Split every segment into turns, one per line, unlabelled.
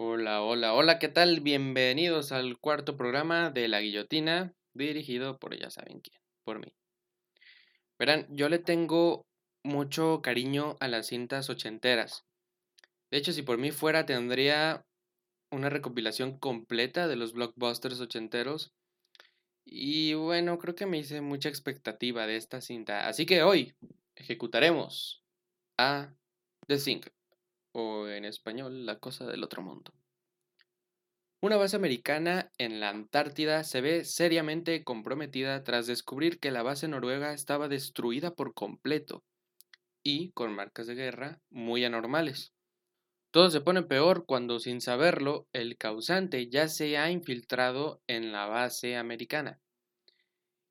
Hola, hola, hola, ¿qué tal? Bienvenidos al cuarto programa de La Guillotina, dirigido por ya saben quién, por mí. Verán, yo le tengo mucho cariño a las cintas ochenteras. De hecho, si por mí fuera, tendría una recopilación completa de los blockbusters ochenteros. Y bueno, creo que me hice mucha expectativa de esta cinta. Así que hoy ejecutaremos a The o en español, La cosa del otro mundo. Una base americana en la Antártida se ve seriamente comprometida tras descubrir que la base noruega estaba destruida por completo y con marcas de guerra muy anormales. Todo se pone peor cuando, sin saberlo, el causante ya se ha infiltrado en la base americana.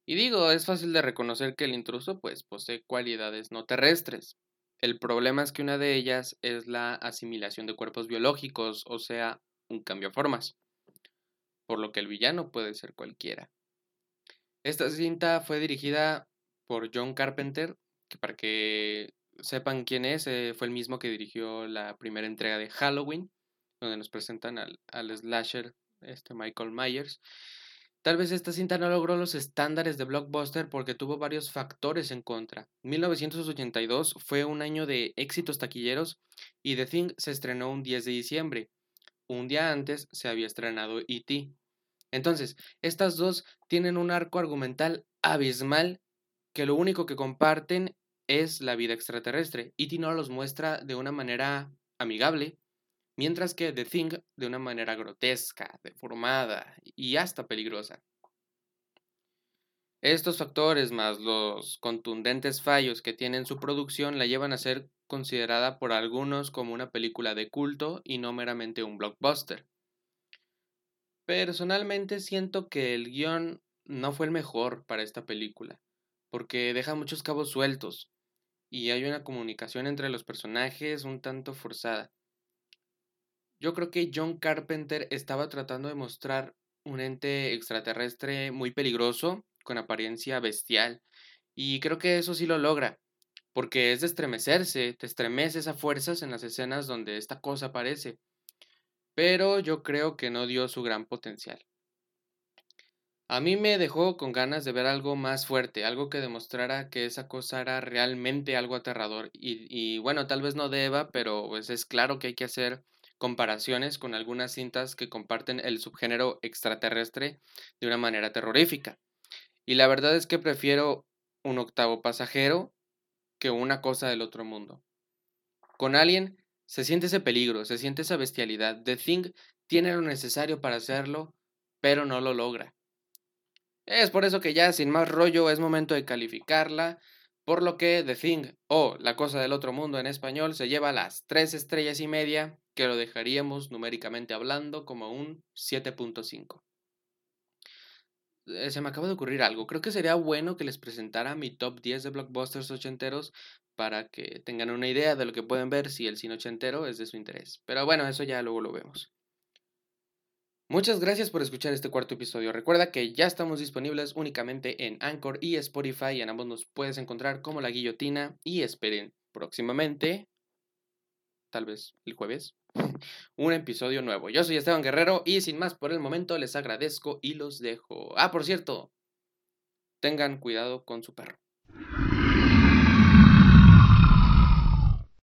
Y digo, es fácil de reconocer que el intruso pues posee cualidades no terrestres. El problema es que una de ellas es la asimilación de cuerpos biológicos, o sea, un cambio de formas. Por lo que el villano puede ser cualquiera. Esta cinta fue dirigida por John Carpenter, que para que sepan quién es, eh, fue el mismo que dirigió la primera entrega de Halloween, donde nos presentan al, slasher este Michael Myers. Tal vez esta cinta no logró los estándares de blockbuster porque tuvo varios factores en contra. 1982 fue un año de éxitos taquilleros y The Thing se estrenó un 10 de diciembre. Un día antes se había estrenado E.T. Entonces, estas dos tienen un arco argumental abismal que lo único que comparten es la vida extraterrestre. E.T. no los muestra de una manera amigable, mientras que The Thing de una manera grotesca, deformada y hasta peligrosa. Estos factores más los contundentes fallos que tiene en su producción la llevan a ser considerada por algunos como una película de culto y no meramente un blockbuster. Personalmente siento que el guion no fue el mejor para esta película, porque deja muchos cabos sueltos y hay una comunicación entre los personajes un tanto forzada. Yo creo que John Carpenter estaba tratando de mostrar un ente extraterrestre muy peligroso, con apariencia bestial, y creo que eso sí lo logra, porque es de estremecerse, te estremeces a fuerzas en las escenas donde esta cosa aparece, pero yo creo que no dio su gran potencial. A mí me dejó con ganas de ver algo más fuerte, algo que demostrara que esa cosa era realmente algo aterrador. Y, bueno, tal vez no deba, pero pues es claro que hay que hacer comparaciones con algunas cintas que comparten el subgénero extraterrestre de una manera terrorífica. Y la verdad es que prefiero un octavo pasajero que una cosa del otro mundo. Con Alien se siente ese peligro, se siente esa bestialidad. The Thing tiene lo necesario para hacerlo, pero no lo logra. Es por eso que ya sin más rollo es momento de calificarla, por lo que The Thing o La Cosa del Otro Mundo en español se lleva las 3 estrellas y media, que lo dejaríamos numéricamente hablando como un 7.5. Eh, se me acaba de ocurrir algo, creo que sería bueno que les presentara mi top 10 de blockbusters ochenteros para que tengan una idea de lo que pueden ver si el cine ochentero es de su interés. Pero bueno, eso ya luego lo vemos. Muchas gracias por escuchar este cuarto episodio. Recuerda que ya estamos disponibles únicamente en Anchor y Spotify. En ambos nos puedes encontrar como La Guillotina. Y esperen próximamente, tal vez el jueves, un episodio nuevo. Yo soy Esteban Guerrero y sin más por el momento les agradezco y los dejo. Ah, por cierto, tengan cuidado con su perro.